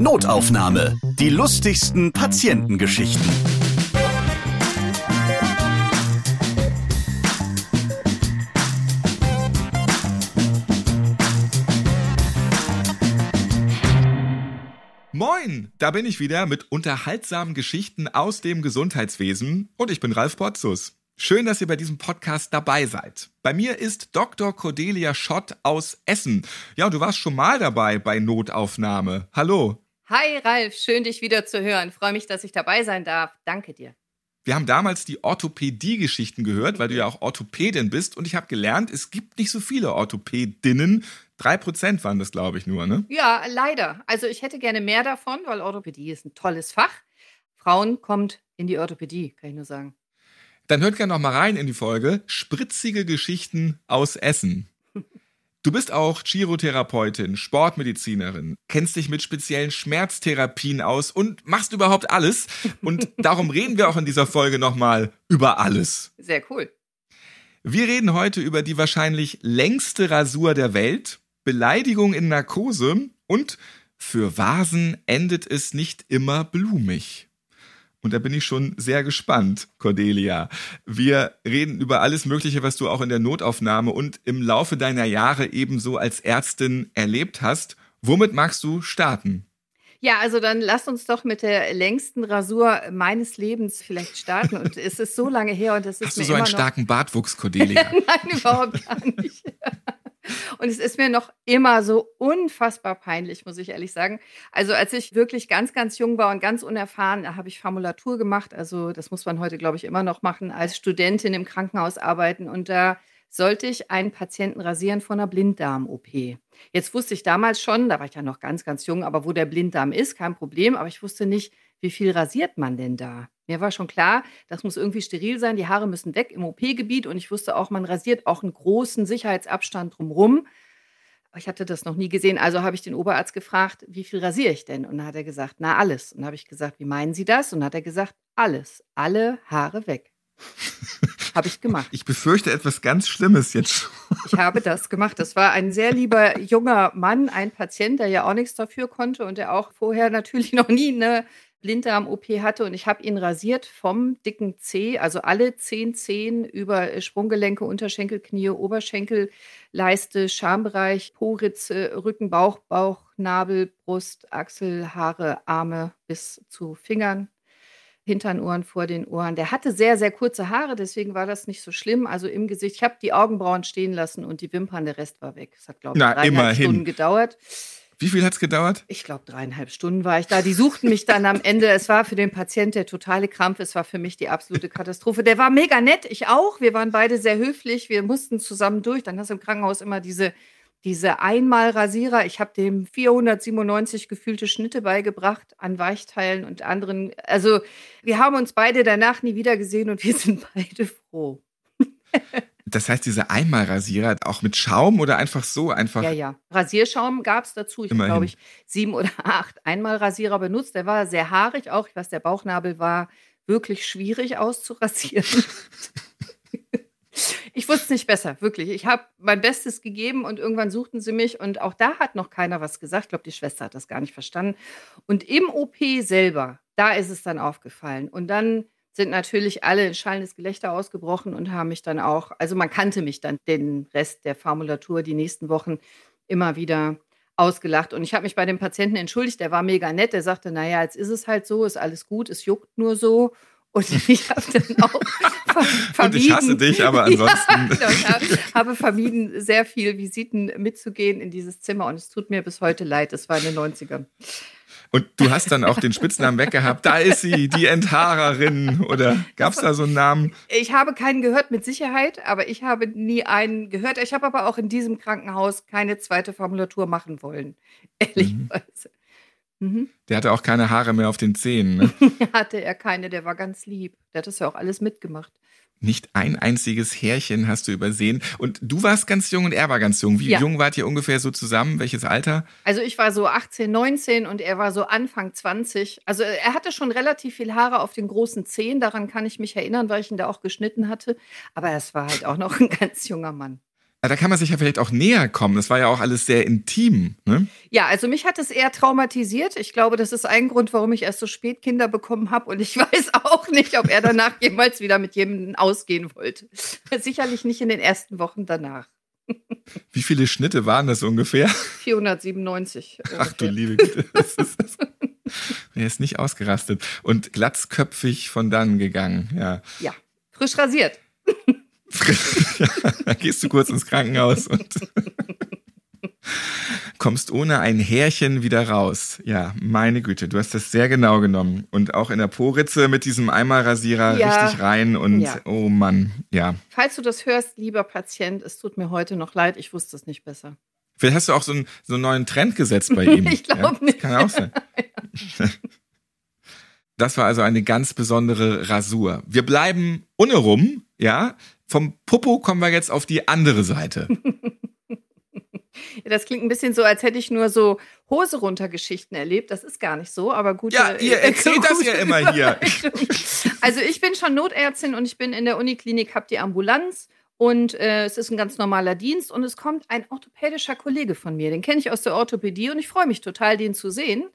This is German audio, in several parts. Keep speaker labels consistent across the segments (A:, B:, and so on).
A: Notaufnahme. Die lustigsten Patientengeschichten.
B: Moin, da bin ich wieder mit unterhaltsamen Geschichten aus dem Gesundheitswesen und ich bin Ralf Potzus. Schön, dass ihr bei diesem Podcast dabei seid. Bei mir ist Dr. Cordelia Schott aus Essen. Ja, du warst schon mal dabei bei Notaufnahme. Hallo.
C: Hi Ralf, schön dich wieder zu hören. Freue mich, dass ich dabei sein darf. Danke dir.
B: Wir haben damals die Orthopädie-Geschichten gehört, weil du ja auch Orthopädin bist. Und ich habe gelernt, es gibt nicht so viele Orthopädinnen. Drei Prozent waren das, glaube ich, nur, ne?
C: Ja, leider. Also ich hätte gerne mehr davon, weil Orthopädie ist ein tolles Fach. Frauen kommt in die Orthopädie, kann ich nur sagen.
B: Dann hört gerne noch mal rein in die Folge Spritzige Geschichten aus Essen. Du bist auch Chirotherapeutin, Sportmedizinerin, kennst dich mit speziellen Schmerztherapien aus und machst überhaupt alles. Und darum reden wir auch in dieser Folge nochmal über alles.
C: Sehr cool.
B: Wir reden heute über die wahrscheinlich längste Rasur der Welt, Beleidigung in Narkose und für Vasen endet es nicht immer blumig. Und da bin ich schon sehr gespannt, Cordelia. Wir reden über alles Mögliche, was du auch in der Notaufnahme und im Laufe deiner Jahre ebenso als Ärztin erlebt hast. Womit magst du starten?
C: Ja, also dann lass uns doch mit der längsten Rasur meines Lebens vielleicht starten. Und es ist so lange her und es ist
B: Hast
C: mir
B: du so einen starken Bartwuchs, Cordelia?
C: Nein, überhaupt gar nicht. Und es ist mir noch immer so unfassbar peinlich, muss ich ehrlich sagen. Also als ich wirklich ganz, ganz jung war und ganz unerfahren, da habe ich Formulatur gemacht. Also das muss man heute, glaube ich, immer noch machen, als Studentin im Krankenhaus arbeiten. Und da sollte ich einen Patienten rasieren von einer Blinddarm-OP. Jetzt wusste ich damals schon, da war ich ja noch ganz, ganz jung, aber wo der Blinddarm ist, kein Problem. Aber ich wusste nicht, wie viel rasiert man denn da? Mir war schon klar, das muss irgendwie steril sein, die Haare müssen weg im OP-Gebiet und ich wusste auch, man rasiert auch einen großen Sicherheitsabstand drumherum. Aber ich hatte das noch nie gesehen, also habe ich den Oberarzt gefragt, wie viel rasiere ich denn? Und dann hat er gesagt, na alles. Und dann habe ich gesagt, wie meinen Sie das? Und dann hat er gesagt, alles, alle Haare weg. habe ich gemacht.
B: Ich befürchte etwas ganz Schlimmes jetzt.
C: Ich habe das gemacht. Das war ein sehr lieber junger Mann, ein Patient, der ja auch nichts dafür konnte und der auch vorher natürlich noch nie eine Blinddarm-OP hatte und ich habe ihn rasiert vom dicken C, also alle zehn Zehen über Sprunggelenke, Unterschenkel, Knie, Oberschenkel, Leiste, Schambereich, Po-Ritze, Rücken, Bauch, Bauch, Nabel, Brust, Achsel, Haare, Arme bis zu Fingern, Hintern, Ohren, vor den Ohren. Der hatte sehr, sehr kurze Haare, deswegen war das nicht so schlimm. Also im Gesicht, ich habe die Augenbrauen stehen lassen und die Wimpern, der Rest war weg. Das hat, glaube ich,
B: Na, immerhin.
C: Stunden gedauert.
B: Wie viel hat es gedauert?
C: Ich glaube, dreieinhalb Stunden war ich da. Die suchten mich dann am Ende. Es war für den Patient der totale Krampf. Es war für mich die absolute Katastrophe. Der war mega nett, ich auch. Wir waren beide sehr höflich. Wir mussten zusammen durch. Dann hast du im Krankenhaus immer diese, diese Einmalrasierer. Ich habe dem 497 gefühlte Schnitte beigebracht an Weichteilen und anderen. Also wir haben uns beide danach nie wieder gesehen und wir sind beide froh.
B: Das heißt, diese Einmalrasierer auch mit Schaum oder einfach so einfach?
C: Ja, ja. Rasierschaum gab es dazu. Ich glaube ich, sieben oder acht Einmalrasierer benutzt. Der war sehr haarig auch. Ich weiß, der Bauchnabel war wirklich schwierig auszurasieren. ich wusste es nicht besser, wirklich. Ich habe mein Bestes gegeben und irgendwann suchten sie mich und auch da hat noch keiner was gesagt. Ich glaube, die Schwester hat das gar nicht verstanden. Und im OP selber, da ist es dann aufgefallen. Und dann sind natürlich alle in schallendes Gelächter ausgebrochen und haben mich dann auch, also man kannte mich dann den Rest der Formulatur die nächsten Wochen immer wieder ausgelacht. Und ich habe mich bei dem Patienten entschuldigt, der war mega nett, der sagte, naja, jetzt ist es halt so, ist alles gut, es juckt nur so. Und ich habe dann auch ver vermieden.
B: Und ich hasse dich, aber ansonsten.
C: Ja, ich habe- habe vermieden, sehr viel Visiten mitzugehen in dieses Zimmer. Und es tut mir bis heute leid, es war in den 90ern.
B: Und du hast dann auch den Spitznamen weggehabt. Da ist sie, die Enthaarerin. Oder gab es da so einen Namen?
C: Ich habe keinen gehört mit Sicherheit, aber ich habe nie einen gehört. Ich habe aber auch in diesem Krankenhaus keine zweite Formulatur machen wollen, ehrlicherweise. Mhm.
B: Der hatte auch keine Haare mehr auf den Zähnen. Ne?
C: Hatte er keine, der war ganz lieb. Der hat das ja auch alles mitgemacht.
B: Nicht ein einziges Härchen hast du übersehen. Und du warst ganz jung und er war ganz jung. Wie
C: Ja.
B: jung wart ihr ungefähr so zusammen? Welches Alter?
C: Also ich war so 18, 19 und er war so Anfang 20. Also er hatte schon relativ viel Haare auf den großen Zehen, daran kann ich mich erinnern, weil ich ihn da auch geschnitten hatte. Aber es war halt auch noch ein ganz junger Mann.
B: Da kann man sich ja vielleicht auch näher kommen. Das war ja auch alles sehr intim. Ne?
C: Ja, also mich hat es eher traumatisiert. Ich glaube, das ist ein Grund, warum ich erst so spät Kinder bekommen habe. Und ich weiß auch nicht, ob er danach jemals wieder mit jemandem ausgehen wollte. Sicherlich nicht in den ersten Wochen danach.
B: Wie viele Schnitte waren das ungefähr?
C: 497. Ungefähr.
B: Ach du liebe Güte. Das ist, das. Er ist nicht ausgerastet und glatzköpfig von dann gegangen. Ja.
C: Ja, frisch rasiert.
B: Ja, da gehst du kurz ins Krankenhaus und kommst ohne ein Härchen wieder raus. Ja, meine Güte, du hast das sehr genau genommen. Und auch in der Po-Ritze mit diesem Eimerrasierer
C: Ja.
B: richtig rein und
C: Ja.
B: oh Mann, ja.
C: Falls du das hörst, lieber Patient, es tut mir heute noch leid, ich wusste es nicht besser.
B: Vielleicht hast du auch so einen, so einen neuen Trend gesetzt bei ihm.
C: Ich glaub
B: ja? Das
C: nicht.
B: Kann auch sein. Das war also eine ganz besondere Rasur. Wir bleiben ohne rum, ja. Vom Popo kommen wir jetzt auf die andere Seite.
C: Ja, das klingt ein bisschen so, als hätte ich nur so Hose runter Geschichten erlebt. Das ist gar nicht so, aber gut.
B: Ja, ihr erzählt das ja immer hier.
C: Also ich bin schon Notärztin und ich bin in der Uniklinik, habe die Ambulanz und äh, es ist ein ganz normaler Dienst und es kommt ein orthopädischer Kollege von mir. Den kenne ich aus der Orthopädie und ich freue mich total, den zu sehen.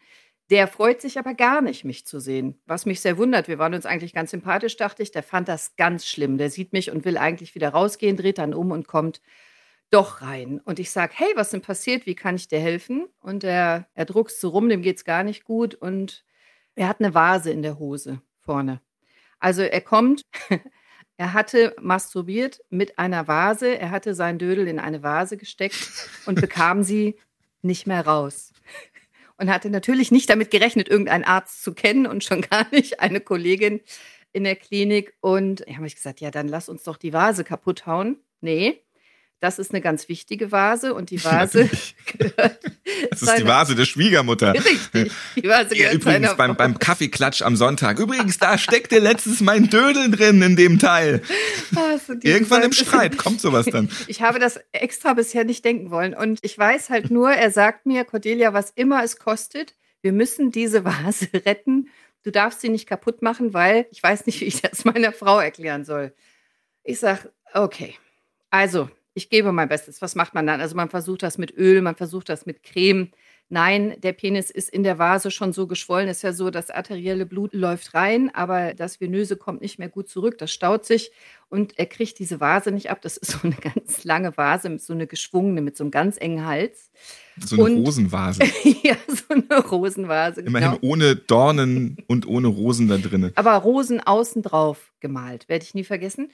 C: Der freut sich aber gar nicht, mich zu sehen. Was mich sehr wundert. Wir waren uns eigentlich ganz sympathisch, dachte ich. Der fand das ganz schlimm. Der sieht mich und will eigentlich wieder rausgehen, dreht dann um und kommt doch rein. Und ich sage, hey, was denn passiert? Wie kann ich dir helfen? Und er, er druckst so rum, dem geht's gar nicht gut. Und er hat eine Vase in der Hose vorne. Also er kommt, er hatte masturbiert mit einer Vase, er hatte seinen Dödel in eine Vase gesteckt und bekam sie nicht mehr raus. Und hatte natürlich nicht damit gerechnet, irgendeinen Arzt zu kennen und schon gar nicht eine Kollegin in der Klinik. Und ich habe ich gesagt, ja, dann lass uns doch die Vase kaputt hauen. Nee, das ist eine ganz wichtige Vase und die Vase gehört
B: Das ist die Vase der Schwiegermutter.
C: Richtig, die Vase
B: Ja,
C: gehört
B: übrigens beim, beim Kaffeeklatsch am Sonntag. Übrigens, da steckte letztens mein Dödel drin in dem Teil.
C: Diese
B: Irgendwann im
C: Vase-
B: Streit kommt sowas dann.
C: Ich habe das extra bisher nicht denken wollen. Und ich weiß halt nur, er sagt mir, Cordelia, was immer es kostet, wir müssen diese Vase retten. Du darfst sie nicht kaputt machen, weil ich weiß nicht, wie ich das meiner Frau erklären soll. Ich sage, okay, also ich gebe mein Bestes. Was macht man dann? Also man versucht das mit Öl, man versucht das mit Creme. Nein, der Penis ist in der Vase schon so geschwollen. Es ist ja so, das arterielle Blut läuft rein, aber das Venöse kommt nicht mehr gut zurück. Das staut sich und er kriegt diese Vase nicht ab. Das ist so eine ganz lange Vase, mit so eine geschwungene, mit so einem ganz engen Hals.
B: So eine
C: Und-
B: Rosenvase.
C: ja, so eine Rosenvase.
B: Immerhin
C: Genau.
B: ohne Dornen und ohne Rosen da drinnen.
C: Aber Rosen außen drauf gemalt, werde ich nie vergessen.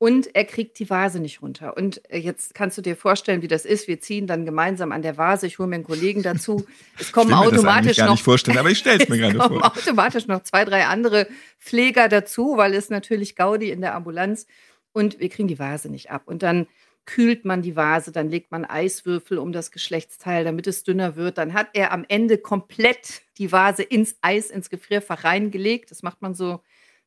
C: Und er kriegt die Vase nicht runter. Und äh, jetzt kannst du dir vorstellen, wie das ist. Wir ziehen dann gemeinsam an der Vase. Ich hole mir einen Kollegen dazu. Es
B: Ich
C: kommen automatisch noch
B: nicht vorstellen, aber ich stelle es mir gerade vor.
C: automatisch noch zwei, drei andere Pfleger dazu, weil es natürlich Gaudi in der Ambulanz und wir kriegen die Vase nicht ab. Und dann kühlt man die Vase, dann legt man Eiswürfel um das Geschlechtsteil, damit es dünner wird. Dann hat er am Ende komplett die Vase ins Eis, ins Gefrierfach reingelegt. Das macht man so,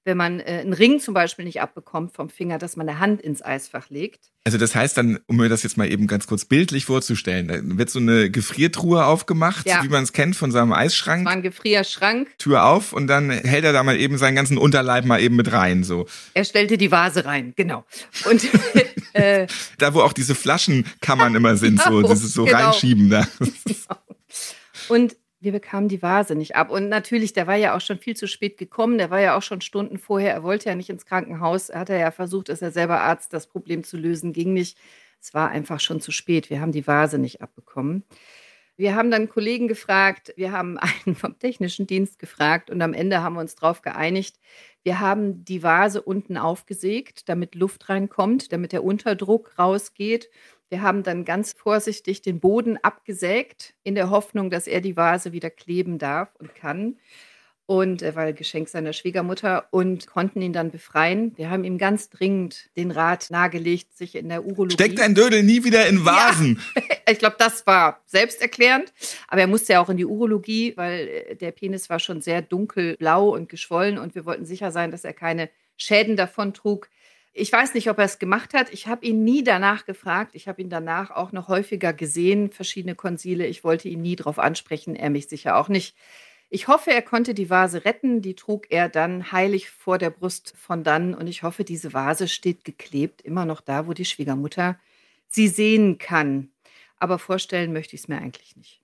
C: wenn man äh, einen Ring zum Beispiel nicht abbekommt vom Finger, dass man eine Hand ins Eisfach legt.
B: Also das heißt dann, um mir das jetzt mal eben ganz kurz bildlich vorzustellen, da wird so eine Gefriertruhe aufgemacht,
C: Ja.
B: wie man es kennt von seinem Eisschrank,
C: War ein Gefrierschrank.
B: Tür auf und dann hält er da mal eben seinen ganzen Unterleib mal eben mit rein. So.
C: Er stellte die Vase rein, genau. Und äh,
B: Da, wo auch diese Flaschenkammern immer sind, so
C: Genau,
B: dieses so
C: genau.
B: reinschieben da.
C: Und wir bekamen die Vase nicht ab. Und natürlich, der war ja auch schon viel zu spät gekommen. Der war ja auch schon Stunden vorher. Er wollte ja nicht ins Krankenhaus. Er hatte ja versucht, ist er selber Arzt, das Problem zu lösen. Ging nicht. Es war einfach schon zu spät. Wir haben die Vase nicht abbekommen. Wir haben dann Kollegen gefragt, wir haben einen vom technischen Dienst gefragt und am Ende haben wir uns darauf geeinigt, wir haben die Vase unten aufgesägt, damit Luft reinkommt, damit der Unterdruck rausgeht. Wir haben dann ganz vorsichtig den Boden abgesägt, in der Hoffnung, dass er die Vase wieder kleben darf und kann. Und er war Geschenk seiner Schwiegermutter und konnten ihn dann befreien. Wir haben ihm ganz dringend den Rat nahegelegt, sich in der Urologie.
B: Steckt ein Dödel nie wieder in Vasen.
C: Ich glaube, das war selbsterklärend. Aber er musste ja auch in die Urologie, weil äh, der Penis war schon sehr dunkelblau und geschwollen und wir wollten sicher sein, dass er keine Schäden davon trug. Ich weiß nicht, ob er es gemacht hat. Ich habe ihn nie danach gefragt. Ich habe ihn danach auch noch häufiger gesehen, verschiedene Konsile. Ich wollte ihn nie darauf ansprechen, er mich sicher auch nicht. Ich hoffe, er konnte die Vase retten. Die trug er dann heilig vor der Brust von dann. Und ich hoffe, diese Vase steht geklebt, immer noch da, wo die Schwiegermutter sie sehen kann. Aber vorstellen möchte ich es mir eigentlich nicht.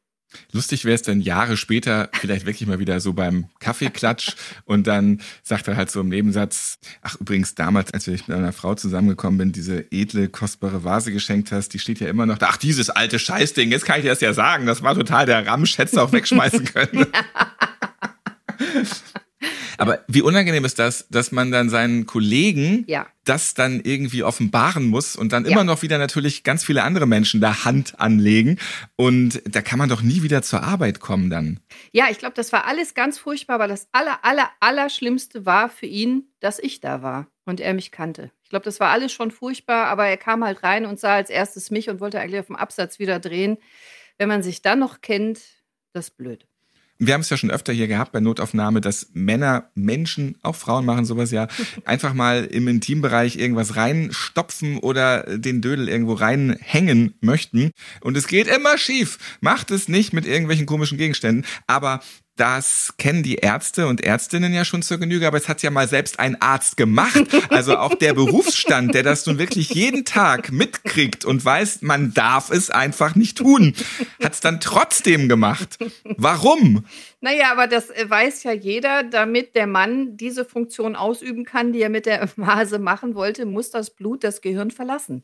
B: Lustig wäre es dann Jahre später, vielleicht wirklich mal wieder so beim Kaffeeklatsch und dann sagt er halt so im Nebensatz, ach übrigens damals, als ich mit einer Frau zusammengekommen bin, diese edle, kostbare Vase geschenkt hast, die steht ja immer noch da. Ach, dieses alte Scheißding, jetzt kann ich dir das ja sagen, das war total der Ramsch, hättest du auch wegschmeißen können. Aber wie unangenehm ist das, dass man dann seinen Kollegen
C: Ja.
B: das dann irgendwie offenbaren muss und dann
C: Ja.
B: immer noch wieder natürlich ganz viele andere Menschen da Hand anlegen. Und da kann man doch nie wieder zur Arbeit kommen dann.
C: Ja, ich glaube, das war alles ganz furchtbar, aber das aller, aller, aller Schlimmste war für ihn, dass ich da war und er mich kannte. Ich glaube, das war alles schon furchtbar, aber er kam halt rein und sah als erstes mich und wollte eigentlich auf dem Absatz wieder drehen. Wenn man sich dann noch kennt, das ist blöd.
B: Wir haben es ja schon öfter hier gehabt bei Notaufnahme, dass Männer, Menschen, auch Frauen machen sowas ja, einfach mal im Intimbereich irgendwas reinstopfen oder den Dödel irgendwo reinhängen möchten. Und es geht immer schief. Macht es nicht mit irgendwelchen komischen Gegenständen. Aber das kennen die Ärzte und Ärztinnen ja schon zur Genüge, aber es hat ja mal selbst ein Arzt gemacht. Also auch der Berufsstand, der das nun wirklich jeden Tag mitkriegt und weiß, man darf es einfach nicht tun, hat es dann trotzdem gemacht. Warum?
C: Naja, aber das äh, weiß ja jeder, damit der Mann diese Funktion ausüben kann, die er mit der Vase machen wollte, muss das Blut das Gehirn verlassen.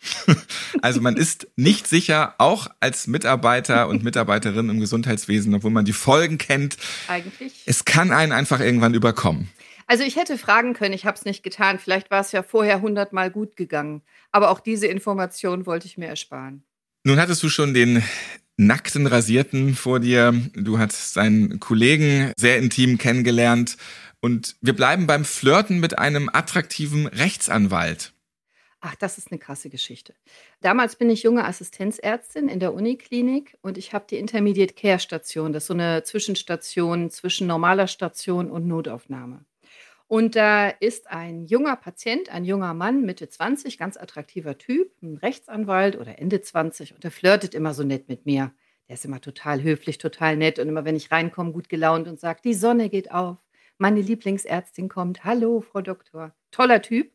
B: Also man ist nicht sicher, auch als Mitarbeiter und Mitarbeiterin im Gesundheitswesen, obwohl man die Folgen kennt.
C: Eigentlich.
B: Es kann einen einfach irgendwann überkommen.
C: Also ich hätte fragen können, ich habe es nicht getan. Vielleicht war es ja vorher hundertmal gut gegangen. Aber auch diese Information wollte ich mir ersparen.
B: Nun hattest du schon den nackten Rasierten vor dir. Du hast seinen Kollegen sehr intim kennengelernt. Und wir bleiben beim Flirten mit einem attraktiven Rechtsanwalt.
C: Ach, das ist eine krasse Geschichte. Damals bin ich junge Assistenzärztin in der Uniklinik und ich habe die Intermediate Care Station. Das ist so eine Zwischenstation zwischen normaler Station und Notaufnahme. Und da ist ein junger Patient, ein junger Mann, Mitte 20, ganz attraktiver Typ, ein Rechtsanwalt oder Ende 20 und der flirtet immer so nett mit mir. Der ist immer total höflich, total nett und immer, wenn ich reinkomme, gut gelaunt und sagt, die Sonne geht auf, meine Lieblingsärztin kommt, hallo, Frau Doktor. Toller Typ,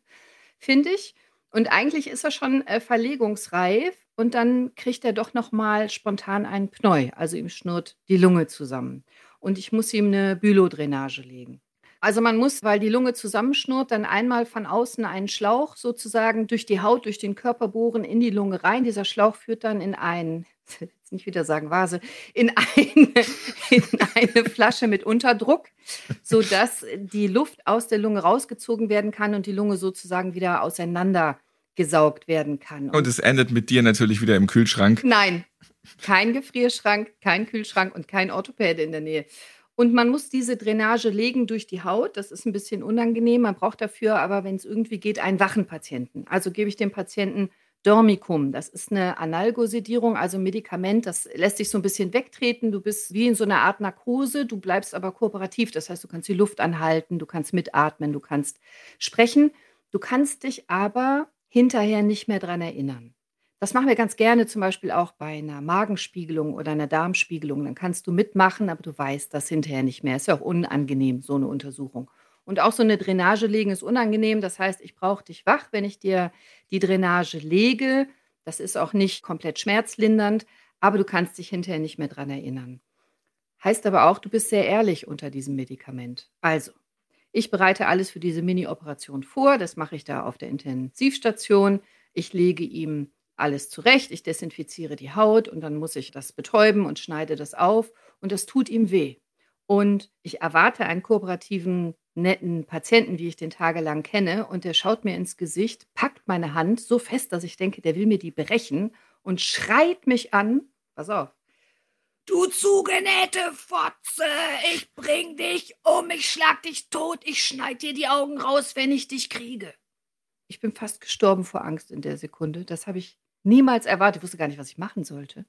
C: finde ich. Und eigentlich ist er schon äh, verlegungsreif und dann kriegt er doch noch mal spontan einen Pneu, also ihm schnurrt die Lunge zusammen und ich muss ihm eine Bülodrainage legen. Also man muss, weil die Lunge zusammenschnurrt, dann einmal von außen einen Schlauch sozusagen durch die Haut, durch den Körper bohren in die Lunge rein. Dieser Schlauch führt dann in ein, jetzt nicht wieder sagen Vase, in eine, in eine Flasche mit Unterdruck, sodass die Luft aus der Lunge rausgezogen werden kann und die Lunge sozusagen wieder auseinander gesaugt werden kann.
B: Und es endet mit dir natürlich wieder im Kühlschrank.
C: Nein, kein Gefrierschrank, kein Kühlschrank und kein Orthopäde in der Nähe. Und man muss diese Drainage legen durch die Haut. Das ist ein bisschen unangenehm. Man braucht dafür aber, wenn es irgendwie geht, einen wachen Patienten. Also gebe ich dem Patienten Dormicum. Das ist eine Analgosedierung, also ein Medikament, das lässt sich so ein bisschen wegtreten. Du bist wie in so einer Art Narkose, du bleibst aber kooperativ. Das heißt, du kannst die Luft anhalten, du kannst mitatmen, du kannst sprechen. Du kannst dich aber hinterher nicht mehr dran erinnern. Das machen wir ganz gerne zum Beispiel auch bei einer Magenspiegelung oder einer Darmspiegelung. Dann kannst du mitmachen, aber du weißt das hinterher nicht mehr. Ist ja auch unangenehm, so eine Untersuchung. Und auch so eine Drainage legen ist unangenehm. Das heißt, ich brauche dich wach, wenn ich dir die Drainage lege. Das ist auch nicht komplett schmerzlindernd, aber du kannst dich hinterher nicht mehr dran erinnern. Heißt aber auch, du bist sehr ehrlich unter diesem Medikament. Also, ich bereite alles für diese Mini-Operation vor. Das mache ich da auf der Intensivstation. Ich lege ihm alles zurecht. Ich desinfiziere die Haut und dann muss ich das betäuben und schneide das auf. Und das tut ihm weh. Und ich erwarte einen kooperativen, netten Patienten, wie ich den tagelang kenne. Und der schaut mir ins Gesicht, packt meine Hand so fest, dass ich denke, der will mir die brechen und schreit mich an. Pass auf. Du zugenähte Fotze, ich bring dich um, ich schlag dich tot, ich schneid dir die Augen raus, wenn ich dich kriege. Ich bin fast gestorben vor Angst in der Sekunde. Das habe ich niemals erwartet. Ich wusste gar nicht, was ich machen sollte.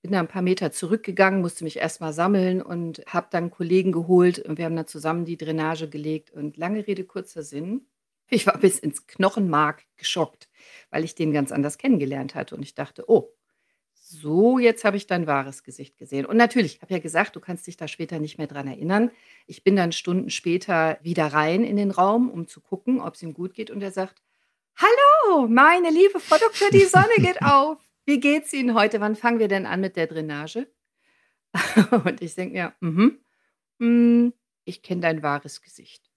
C: Bin da ein paar Meter zurückgegangen, musste mich erstmal sammeln und habe dann Kollegen geholt und wir haben dann zusammen die Drainage gelegt. Und lange Rede, kurzer Sinn. Ich war bis ins Knochenmark geschockt, weil ich den ganz anders kennengelernt hatte. Und ich dachte, oh, so, jetzt habe ich dein wahres Gesicht gesehen. Und natürlich, ich habe ja gesagt, du kannst dich da später nicht mehr dran erinnern. Ich bin dann Stunden später wieder rein in den Raum, um zu gucken, ob es ihm gut geht. Und er sagt, Hallo, meine liebe Frau Doktor, die Sonne geht auf. Wie geht's Ihnen heute? Wann fangen wir denn an mit der Drainage? Und ich denke mir, mhm, mm, ich kenne dein wahres Gesicht.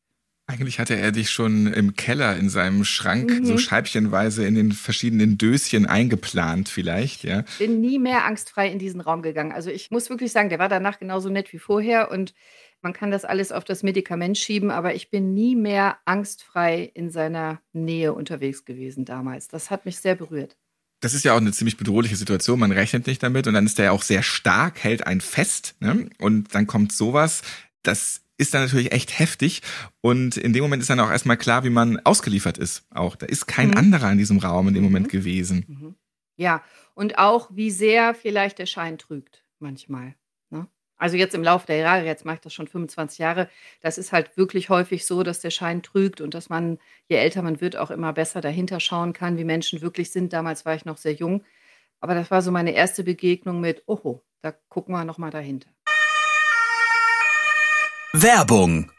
B: Eigentlich hatte er dich schon im Keller in seinem Schrank mhm. so scheibchenweise in den verschiedenen Döschen eingeplant, vielleicht, ja.
C: Bin nie mehr angstfrei in diesen Raum gegangen. Also ich muss wirklich sagen, der war danach genauso nett wie vorher und man kann das alles auf das Medikament schieben, aber ich bin nie mehr angstfrei in seiner Nähe unterwegs gewesen damals. Das hat mich sehr berührt.
B: Das ist ja auch eine ziemlich bedrohliche Situation. Man rechnet nicht damit und dann ist der ja auch sehr stark, hält einen fest. Ne? Und dann kommt sowas. Das ist dann natürlich echt heftig. Und in dem Moment ist dann auch erstmal klar, wie man ausgeliefert ist. Auch da ist kein mhm. anderer in diesem Raum in dem Moment mhm. gewesen. Mhm.
C: Ja, und auch wie sehr vielleicht der Schein trügt manchmal. Ne? Also jetzt im Laufe der Jahre, jetzt mache ich das schon 25 Jahre, das ist halt wirklich häufig so, dass der Schein trügt und dass man, je älter man wird, auch immer besser dahinter schauen kann, wie Menschen wirklich sind. Damals war ich noch sehr jung. Aber das war so meine erste Begegnung mit, oho, da gucken wir nochmal dahinter.
A: Werbung.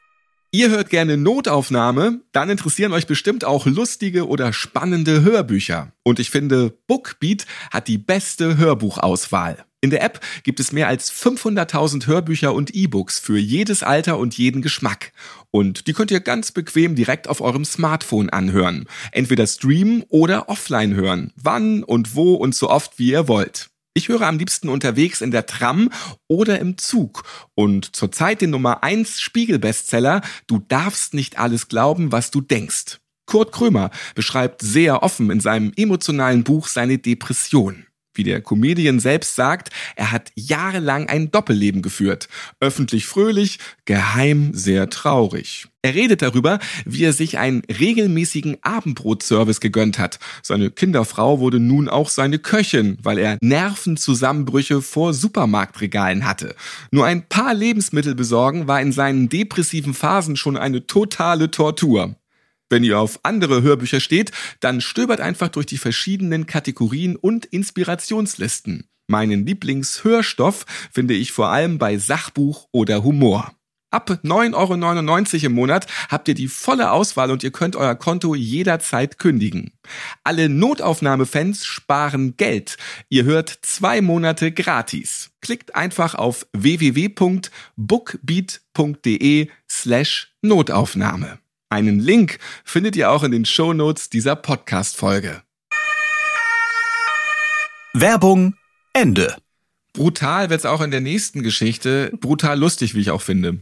B: Ihr hört gerne Notaufnahme, dann interessieren euch bestimmt auch lustige oder spannende Hörbücher. Und ich finde, Bookbeat hat die beste Hörbuchauswahl. In der App gibt es mehr als 500.000 Hörbücher und E-Books für jedes Alter und jeden Geschmack. Und die könnt ihr ganz bequem direkt auf eurem Smartphone anhören. Entweder streamen oder offline hören. Wann und wo und so oft wie ihr wollt. Ich höre am liebsten unterwegs in der Tram oder im Zug. Und zurzeit den Nummer 1 Spiegel-Bestseller Du darfst nicht alles glauben, was du denkst. Kurt Krömer beschreibt sehr offen in seinem emotionalen Buch seine Depression. Wie der Comedian selbst sagt, er hat jahrelang ein Doppelleben geführt. Öffentlich fröhlich, geheim sehr traurig. Er redet darüber, wie er sich einen regelmäßigen Abendbrotservice gegönnt hat. Seine Kinderfrau wurde nun auch seine Köchin, weil er Nervenzusammenbrüche vor Supermarktregalen hatte. Nur ein paar Lebensmittel besorgen war in seinen depressiven Phasen schon eine totale Tortur. Wenn ihr auf andere Hörbücher steht, dann stöbert einfach durch die verschiedenen Kategorien und Inspirationslisten. Meinen Lieblingshörstoff finde ich vor allem bei Sachbuch oder Humor. Ab 9,99 Euro im Monat habt ihr die volle Auswahl und ihr könnt euer Konto jederzeit kündigen. Alle Notaufnahmefans sparen Geld. Ihr hört zwei Monate gratis. Klickt einfach auf www.bookbeat.de slash Notaufnahme. Einen Link findet ihr auch in den Shownotes dieser Podcast-Folge.
A: Werbung Ende.
B: Brutal wird's auch in der nächsten Geschichte. Brutal lustig, wie ich auch finde.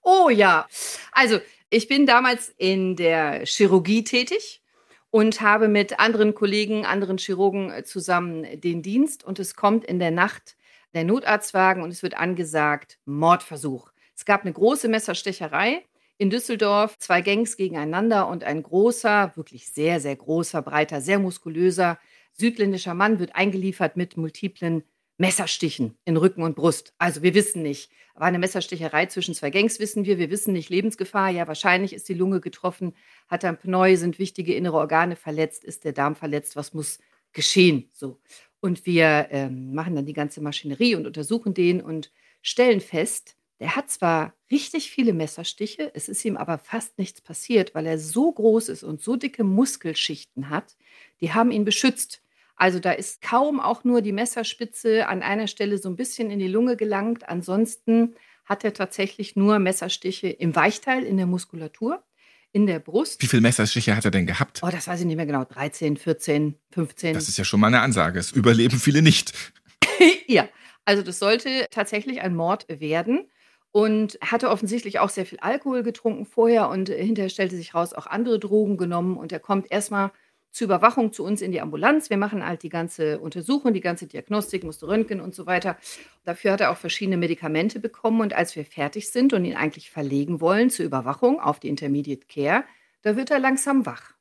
C: Oh ja. Also, ich bin damals in der Chirurgie tätig und habe mit anderen Kollegen, anderen Chirurgen zusammen den Dienst und es kommt in der Nacht der Notarztwagen und es wird angesagt Mordversuch. Es gab eine große Messerstecherei in Düsseldorf zwei Gangs gegeneinander und ein großer, wirklich sehr, sehr großer, breiter, sehr muskulöser südländischer Mann wird eingeliefert mit multiplen Messerstichen in Rücken und Brust. Also wir wissen nicht. War eine Messersticherei zwischen zwei Gangs, wissen wir. Wir wissen nicht Lebensgefahr. Ja, wahrscheinlich ist die Lunge getroffen, hat ein Pneu, sind wichtige innere Organe verletzt, ist der Darm verletzt. Was muss geschehen? So. Und wir ähm, machen dann die ganze Maschinerie und untersuchen den und stellen fest, der hat zwar richtig viele Messerstiche, es ist ihm aber fast nichts passiert, weil er so groß ist und so dicke Muskelschichten hat, die haben ihn beschützt. Also da ist kaum auch nur die Messerspitze an einer Stelle so ein bisschen in die Lunge gelangt. Ansonsten hat er tatsächlich nur Messerstiche im Weichteil, in der Muskulatur, in der Brust.
B: Wie viele Messerstiche hat er denn gehabt?
C: Oh, das weiß ich nicht mehr genau. 13, 14, 15.
B: Das ist ja schon mal eine Ansage. Es überleben viele nicht.
C: ja, also das sollte tatsächlich ein Mord werden und hatte offensichtlich auch sehr viel Alkohol getrunken vorher und äh, hinterher stellte sich raus, auch andere Drogen genommen und er kommt erstmal zur Überwachung zu uns in die Ambulanz. Wir machen halt die ganze Untersuchung, die ganze Diagnostik, musste Röntgen und so weiter. Dafür hat er auch verschiedene Medikamente bekommen und als wir fertig sind und ihn eigentlich verlegen wollen zur Überwachung auf die Intermediate Care, da wird er langsam wach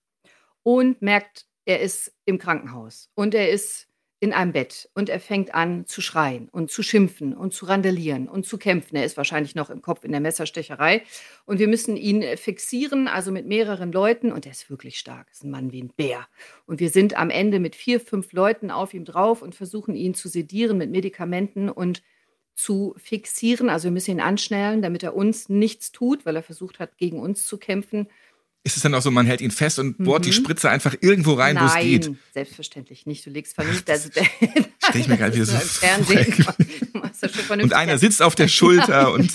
C: und merkt, er ist im Krankenhaus und er ist in einem Bett und er fängt an zu schreien und zu schimpfen und zu randalieren und zu kämpfen. Er ist wahrscheinlich noch im Kopf in der Messerstecherei und wir müssen ihn fixieren, also mit mehreren Leuten und er ist wirklich stark, ist ein Mann wie ein Bär. Und wir sind am Ende mit vier, fünf Leuten auf ihm drauf und versuchen ihn zu sedieren mit Medikamenten und zu fixieren. Also wir müssen ihn anschnellen, damit er uns nichts tut, weil er versucht hat, gegen uns zu kämpfen.
B: Ist es dann auch so, man hält ihn fest und bohrt die Spritze einfach irgendwo rein, wo es geht?
C: Nein, selbstverständlich nicht. Du legst vernünftig. Also,
B: Stell ich mir gerade wieder so
C: Fernsehen.
B: Und einer sitzt auf der Schulter und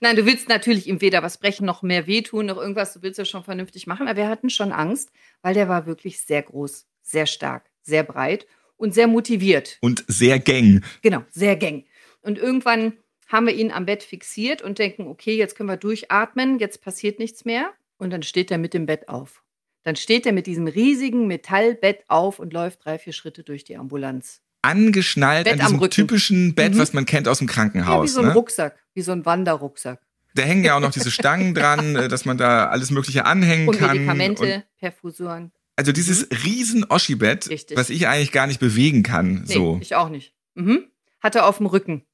C: Nein, du willst natürlich ihm weder was brechen noch mehr wehtun noch irgendwas. Du willst ja schon vernünftig machen. Aber wir hatten schon Angst, weil der war wirklich sehr groß, sehr stark, sehr breit und sehr motiviert.
B: und sehr gang.
C: Genau, sehr gang. Und irgendwann haben wir ihn am Bett fixiert und denken, okay, jetzt können wir durchatmen, jetzt passiert nichts mehr. Und dann steht er mit dem Bett auf. Dann steht er mit diesem riesigen Metallbett auf und läuft drei, vier Schritte durch die Ambulanz.
B: Angeschnallt
C: Bett
B: an diesem typischen Bett,
C: Mhm.
B: was man kennt aus dem
C: Ja, wie
B: Krankenhaus.
C: so ein
B: ne?
C: Rucksack, wie so ein Wanderrucksack.
B: Da hängen ja auch noch diese Stangen dran, äh, dass man da alles Mögliche anhängen
C: Und
B: kann.
C: Medikamente,
B: Und
C: Perfusoren.
B: also dieses riesen Oschi-Bett, was ich eigentlich gar nicht bewegen kann.
C: Nee,
B: so.
C: ich auch nicht. Mhm. Hat er auf dem Rücken.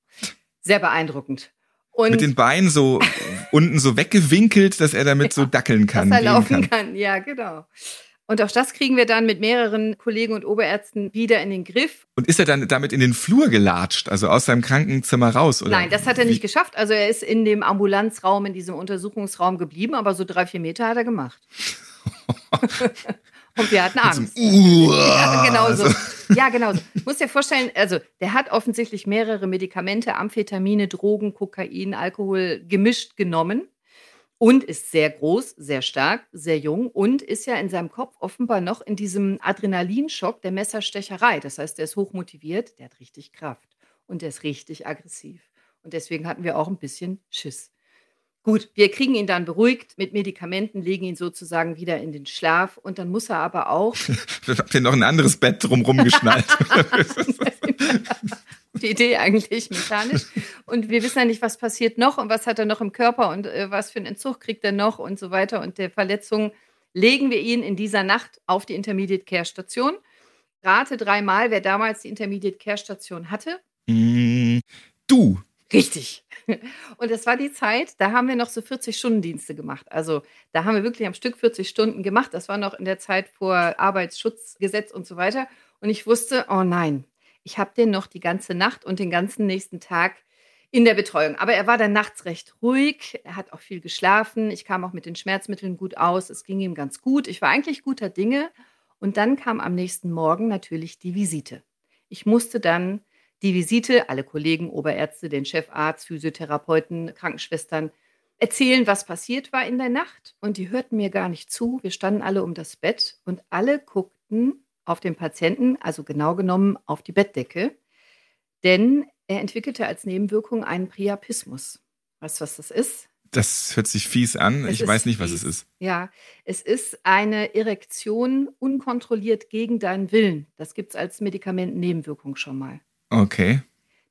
C: Sehr beeindruckend. Und
B: Mit den Beinen so unten so weggewinkelt, dass er damit so dackeln kann.
C: dass er laufen
B: kann.
C: kann. Ja, genau. Und auch das kriegen wir dann mit mehreren Kollegen und Oberärzten wieder in den Griff.
B: Und ist er dann damit in den Flur gelatscht, also aus seinem Krankenzimmer raus? Oder?
C: Nein, das hat er nicht geschafft. Also er ist in dem Ambulanzraum, in diesem Untersuchungsraum geblieben, aber so drei, vier Meter hat er gemacht. und wir hatten Angst. Ja, genau so. Ja, genau so. Muss dir vorstellen, also der hat offensichtlich mehrere Medikamente, Amphetamine, Drogen, Kokain, Alkohol gemischt genommen und ist sehr groß, sehr stark, sehr jung und ist ja in seinem Kopf offenbar noch in diesem Adrenalinschock der Messerstecherei. Das heißt, der ist hochmotiviert, der hat richtig Kraft und der ist richtig aggressiv. Und deswegen hatten wir auch ein bisschen Schiss. Gut, wir kriegen ihn dann beruhigt mit Medikamenten, legen ihn sozusagen wieder in den Schlaf und dann muss er aber auch
B: Habt ihr noch ein anderes Bett drumrum geschnallt?
C: die Idee eigentlich mechanisch. Und wir wissen ja nicht, was passiert noch und was hat er noch im Körper und äh, was für einen Entzug kriegt er noch und so weiter. Und der Verletzung legen wir ihn in dieser Nacht auf die Intermediate Care Station. Rate dreimal, wer damals die Intermediate Care Station hatte.
B: Mm, du.
C: Richtig. Und das war die Zeit, da haben wir noch so 40-Stunden-Dienste gemacht. Also da haben wir wirklich am Stück 40 Stunden gemacht. Das war noch in der Zeit vor Arbeitsschutzgesetz und so weiter. Und ich wusste, oh nein, ich habe den noch die ganze Nacht und den ganzen nächsten Tag in der Betreuung. Aber er war dann nachts recht ruhig. Er hat auch viel geschlafen. Ich kam auch mit den Schmerzmitteln gut aus. Es ging ihm ganz gut. Ich war eigentlich guter Dinge. Und dann kam am nächsten Morgen natürlich die Visite. Ich musste dann die Visite, alle Kollegen, Oberärzte, den Chefarzt, Physiotherapeuten, Krankenschwestern, erzählen, was passiert war in der Nacht. Und die hörten mir gar nicht zu. Wir standen alle um das Bett und alle guckten auf den Patienten, also genau genommen auf die Bettdecke. Denn er entwickelte als Nebenwirkung einen Priapismus. Weißt du, was das ist?
B: Das hört sich fies an.
C: Es
B: ich weiß nicht, was
C: fies.
B: es ist.
C: Ja, es ist eine Erektion unkontrolliert gegen deinen Willen. Das gibt es als Medikamentennebenwirkung schon mal.
B: Okay.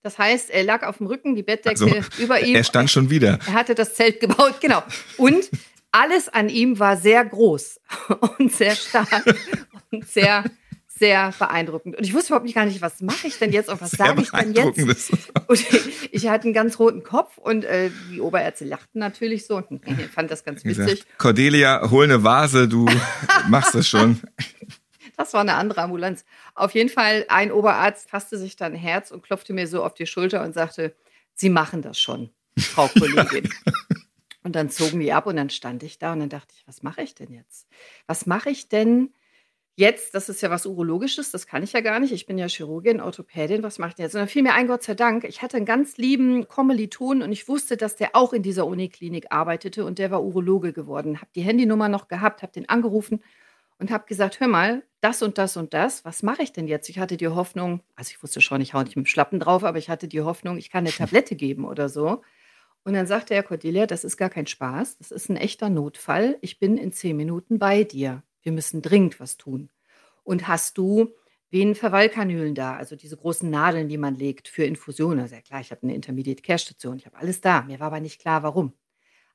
C: Das heißt, er lag auf dem Rücken, die Bettdecke
B: Also,
C: über ihm.
B: Er stand schon wieder.
C: Er hatte das Zelt gebaut, genau. Und alles an ihm war sehr groß und sehr stark und sehr, sehr beeindruckend. Und ich wusste überhaupt nicht gar nicht, was mache ich denn jetzt und was
B: Sehr
C: sage ich denn jetzt? Und ich hatte einen ganz roten Kopf und äh, die Oberärzte lachten natürlich so und ich fand das ganz witzig.
B: Cordelia, hol eine Vase, du machst das schon.
C: Das war eine andere Ambulanz. Auf jeden Fall, ein Oberarzt fasste sich dann Herz und klopfte mir so auf die Schulter und sagte, Sie machen das schon, Frau Kollegin. und dann zogen die ab und dann stand ich da und dann dachte ich, was mache ich denn jetzt? Was mache ich denn jetzt? Das ist ja was Urologisches, das kann ich ja gar nicht. Ich bin ja Chirurgin, Orthopädin, was mache ich denn jetzt? Und dann fiel mir ein, Gott sei Dank, ich hatte einen ganz lieben Kommiliton und ich wusste, dass der auch in dieser Uniklinik arbeitete und der war Urologe geworden. Habe die Handynummer noch gehabt, habe den angerufen und habe gesagt, hör mal, das und das und das, was mache ich denn jetzt? Ich hatte die Hoffnung, also ich wusste schon, ich hau nicht mit dem Schlappen drauf, aber ich hatte die Hoffnung, ich kann eine Tablette geben oder so. Und dann sagte er, Cordelia, das ist gar kein Spaß, das ist ein echter Notfall. Ich bin in zehn Minuten bei dir. Wir müssen dringend was tun. Und hast du Venenverwallkanülen da, also diese großen Nadeln, die man legt für Infusionen? Also ja klar, ich habe eine Intermediate Care Station, ich habe alles da. Mir war aber nicht klar, warum.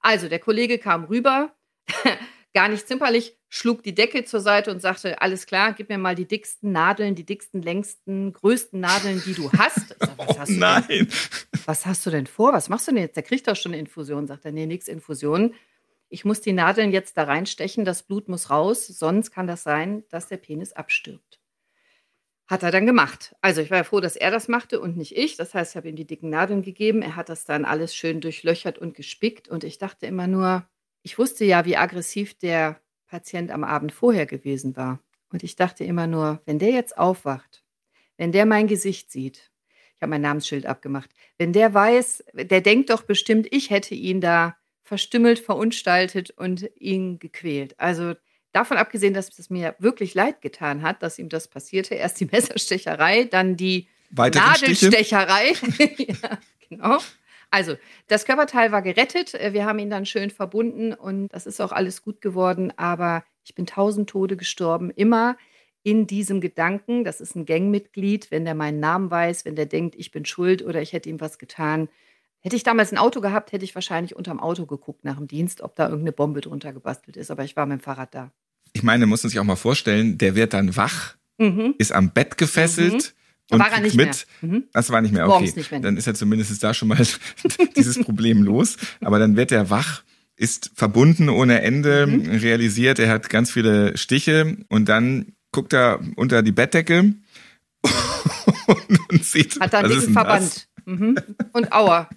C: Also der Kollege kam rüber, gar nicht zimperlich, schlug die Decke zur Seite und sagte, alles klar, gib mir mal die dicksten Nadeln, die dicksten, längsten, größten Nadeln, die du hast. Sag, was,
B: Oh
C: hast du denn,
B: nein.
C: was hast du denn vor? Was machst du denn jetzt? Der kriegt doch schon eine Infusion. Sagt er, nee, nix Infusion. Ich muss die Nadeln jetzt da reinstechen, das Blut muss raus, sonst kann das sein, dass der Penis abstirbt. Hat er dann gemacht. Also ich war ja froh, dass er das machte und nicht ich. Das heißt, ich habe ihm die dicken Nadeln gegeben. Er hat das dann alles schön durchlöchert und gespickt. Und ich dachte immer nur, ich wusste ja, wie aggressiv der Patient am Abend vorher gewesen war. Und ich dachte immer nur, wenn der jetzt aufwacht, wenn der mein Gesicht sieht, ich habe mein Namensschild abgemacht, wenn der weiß, der denkt doch bestimmt, ich hätte ihn da verstümmelt, verunstaltet und ihn gequält. Also davon abgesehen, dass es mir wirklich leid getan hat, dass ihm das passierte. Erst die Messerstecherei, dann die Nadelstecherei. ja, genau. Also, das Körperteil war gerettet. Äh, wir haben ihn dann schön verbunden und das ist auch alles gut geworden. Aber ich bin tausend Tode gestorben. Immer in diesem Gedanken, das ist ein Gangmitglied, wenn der meinen Namen weiß, wenn der denkt, ich bin schuld oder ich hätte ihm was getan. Hätte ich damals ein Auto gehabt, hätte ich wahrscheinlich unterm Auto geguckt nach dem Dienst, ob da irgendeine Bombe drunter gebastelt ist. Aber ich war mit dem Fahrrad da.
B: Ich meine, muss man sich auch mal vorstellen, der wird dann wach, mhm. ist am Bett gefesselt. Mhm und
C: war er nicht
B: mit.
C: Mehr. Mhm.
B: Das war nicht mehr okay. Nicht mehr. Dann ist er zumindest da schon mal dieses Problem los. Aber dann wird er wach, ist verbunden ohne Ende, mhm. realisiert, er hat ganz viele Stiche und dann guckt er unter die Bettdecke und sieht,
C: hat dann dicken Verband. Mhm. Und Aua.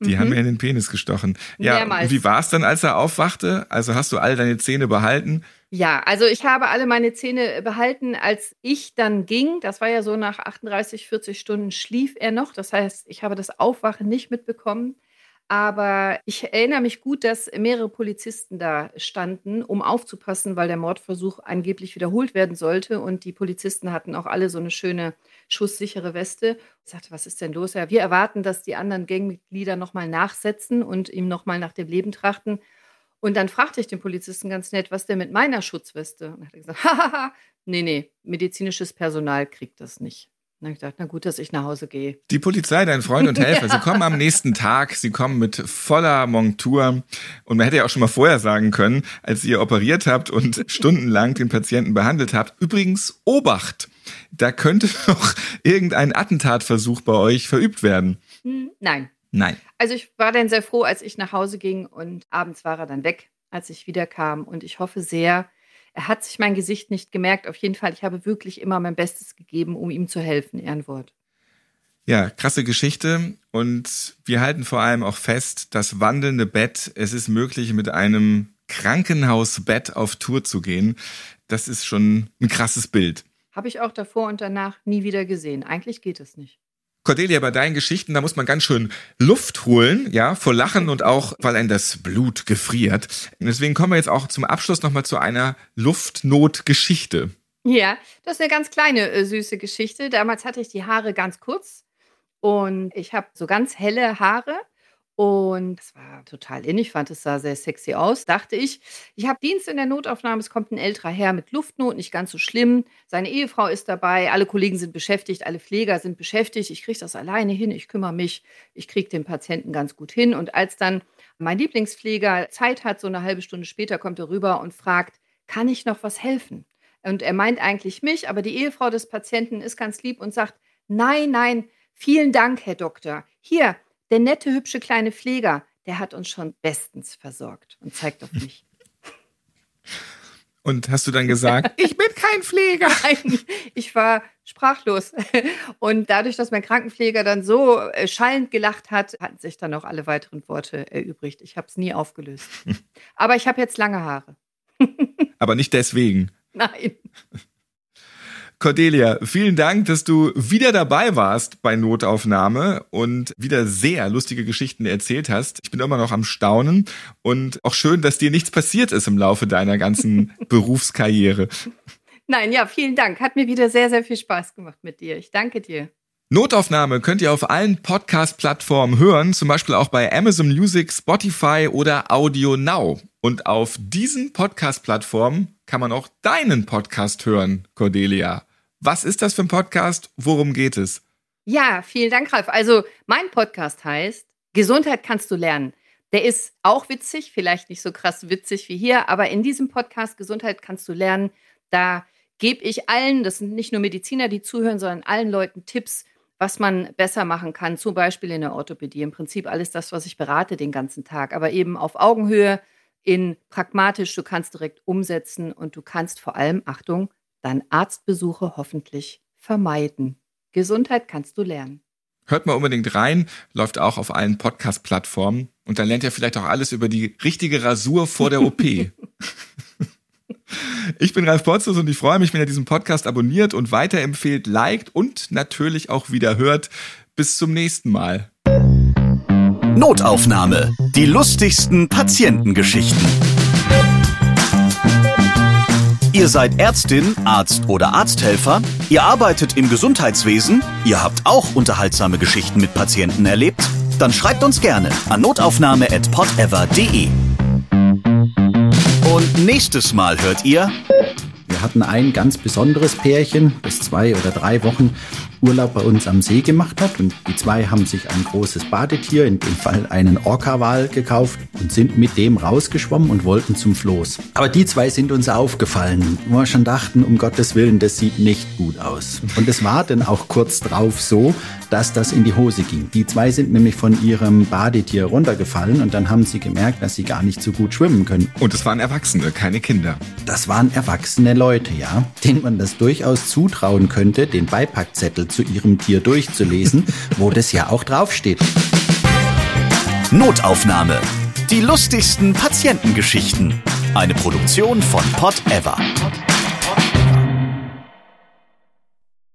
B: Die mhm. haben mir in den Penis gestochen. Ja, Mehrmals. wie war es dann, als er aufwachte? Also hast du all deine Zähne behalten?
C: Ja, also ich habe alle meine Zähne behalten, als ich dann ging. Das war ja so nach 38, 40 Stunden schlief er noch. Das heißt, ich habe das Aufwachen nicht mitbekommen. Aber ich erinnere mich gut, dass mehrere Polizisten da standen, um aufzupassen, weil der Mordversuch angeblich wiederholt werden sollte. Und die Polizisten hatten auch alle so eine schöne schusssichere Weste. Ich sagte, was ist denn los? Ja, wir erwarten, dass die anderen Gangmitglieder nochmal nachsetzen und ihm nochmal nach dem Leben trachten. Und dann fragte ich den Polizisten ganz nett, was denn mit meiner Schutzweste? Und er hat gesagt, hahaha, nee, nee, medizinisches Personal kriegt das nicht. Und dann habe ich gedacht, na gut, dass ich nach Hause gehe.
B: Die Polizei, dein Freund und Helfer, sie kommen am nächsten Tag, sie kommen mit voller Montur. Und man hätte ja auch schon mal vorher sagen können, als ihr operiert habt und stundenlang den Patienten behandelt habt, übrigens, Obacht, da könnte noch irgendein Attentatversuch bei euch verübt werden.
C: Hm, nein.
B: Nein.
C: Also ich war dann sehr froh, als ich nach Hause ging und abends war er dann weg, als ich wiederkam. Und ich hoffe sehr, er hat sich mein Gesicht nicht gemerkt. Auf jeden Fall, ich habe wirklich immer mein Bestes gegeben, um ihm zu helfen. Ehrenwort.
B: Ja, krasse Geschichte. Und wir halten vor allem auch fest, das wandelnde Bett, es ist möglich, mit einem Krankenhausbett auf Tour zu gehen. Das ist schon ein krasses Bild.
C: Habe ich auch davor und danach nie wieder gesehen. Eigentlich geht es nicht.
B: Cordelia, bei deinen Geschichten, da muss man ganz schön Luft holen, ja, vor Lachen und auch, weil ein das Blut gefriert. Deswegen kommen wir jetzt auch zum Abschluss nochmal zu einer Luftnotgeschichte.
C: Ja, das ist eine ganz kleine, äh, süße Geschichte. Damals hatte ich die Haare ganz kurz und ich habe so ganz helle Haare und es war total in. Ich fand, es sah sehr sexy aus. Dachte ich, ich habe Dienst in der Notaufnahme. Es kommt ein älterer Herr mit Luftnot, nicht ganz so schlimm. Seine Ehefrau ist dabei. Alle Kollegen sind beschäftigt. Alle Pfleger sind beschäftigt. Ich kriege das alleine hin. Ich kümmere mich. Ich kriege den Patienten ganz gut hin. Und als dann mein Lieblingspfleger Zeit hat, so eine halbe Stunde später, kommt er rüber und fragt, kann ich noch was helfen? Und er meint eigentlich mich, aber die Ehefrau des Patienten ist ganz lieb und sagt, nein, nein, vielen Dank, Herr Doktor. Hier, der nette, hübsche kleine Pfleger, der hat uns schon bestens versorgt und zeigt auf mich.
B: Und hast du dann gesagt, ich bin kein Pfleger?
C: Nein, ich war sprachlos. Und dadurch, dass mein Krankenpfleger dann so äh, schallend gelacht hat, hatten sich dann auch alle weiteren Worte erübrigt. Ich habe es nie aufgelöst. Aber ich habe jetzt lange Haare.
B: Aber nicht deswegen.
C: Nein.
B: Cordelia, vielen Dank, dass du wieder dabei warst bei Notaufnahme und wieder sehr lustige Geschichten erzählt hast. Ich bin immer noch am Staunen und auch schön, dass dir nichts passiert ist im Laufe deiner ganzen Berufskarriere.
C: Nein, ja, vielen Dank. Hat mir wieder sehr, sehr viel Spaß gemacht mit dir. Ich danke dir.
B: Notaufnahme könnt ihr auf allen Podcast-Plattformen hören, zum Beispiel auch bei Amazon Music, Spotify oder Audio Now. Und auf diesen Podcast-Plattformen kann man auch deinen Podcast hören, Cordelia. Was ist das für ein Podcast? Worum geht es?
C: Ja, vielen Dank, Ralf. Also, mein Podcast heißt Gesundheit kannst du lernen. Der ist auch witzig, vielleicht nicht so krass witzig wie hier, aber in diesem Podcast Gesundheit kannst du lernen, da gebe ich allen, das sind nicht nur Mediziner, die zuhören, sondern allen Leuten Tipps, was man besser machen kann, zum Beispiel in der Orthopädie. Im Prinzip alles das, was ich berate den ganzen Tag, aber eben auf Augenhöhe, in pragmatisch, du kannst direkt umsetzen und du kannst vor allem, Achtung, dann Arztbesuche hoffentlich vermeiden. Gesundheit kannst du lernen.
B: Hört mal unbedingt rein, läuft auch auf allen Podcast-Plattformen. Und dann lernt ihr vielleicht auch alles über die richtige Rasur vor der OP. Ich bin Ralf Potzus und ich freue mich, wenn ihr diesen Podcast abonniert und weiterempfehlt, liked und natürlich auch wieder hört. Bis zum nächsten Mal.
A: Notaufnahme. Die lustigsten Patientengeschichten. Ihr seid Ärztin, Arzt oder Arzthelfer, ihr arbeitet im Gesundheitswesen, ihr habt auch unterhaltsame Geschichten mit Patienten erlebt? Dann schreibt uns gerne an notaufnahme@podever.de. Und nächstes Mal hört ihr
D: Wir hatten ein ganz besonderes Pärchen, das zwei oder drei Wochen Urlaub bei uns am See gemacht hat. Und die zwei haben sich ein großes Badetier, in dem Fall einen Orca-Wal, gekauft und sind mit dem rausgeschwommen und wollten zum Floß. Aber die zwei sind uns aufgefallen, wo wir schon dachten, um Gottes Willen, das sieht nicht gut aus. Und es war dann auch kurz drauf so, dass das in die Hose ging. Die zwei sind nämlich von ihrem Badetier runtergefallen und dann haben sie gemerkt, dass sie gar nicht so gut schwimmen können.
B: Und es waren Erwachsene, keine Kinder.
D: Das waren erwachsene Leute, ja, denen man das durchaus zutrauen könnte, den Beipackzettel zu ihrem Tier durchzulesen, wo das ja auch draufsteht.
A: Notaufnahme. Die lustigsten Patientengeschichten. Eine Produktion von Pod Ever.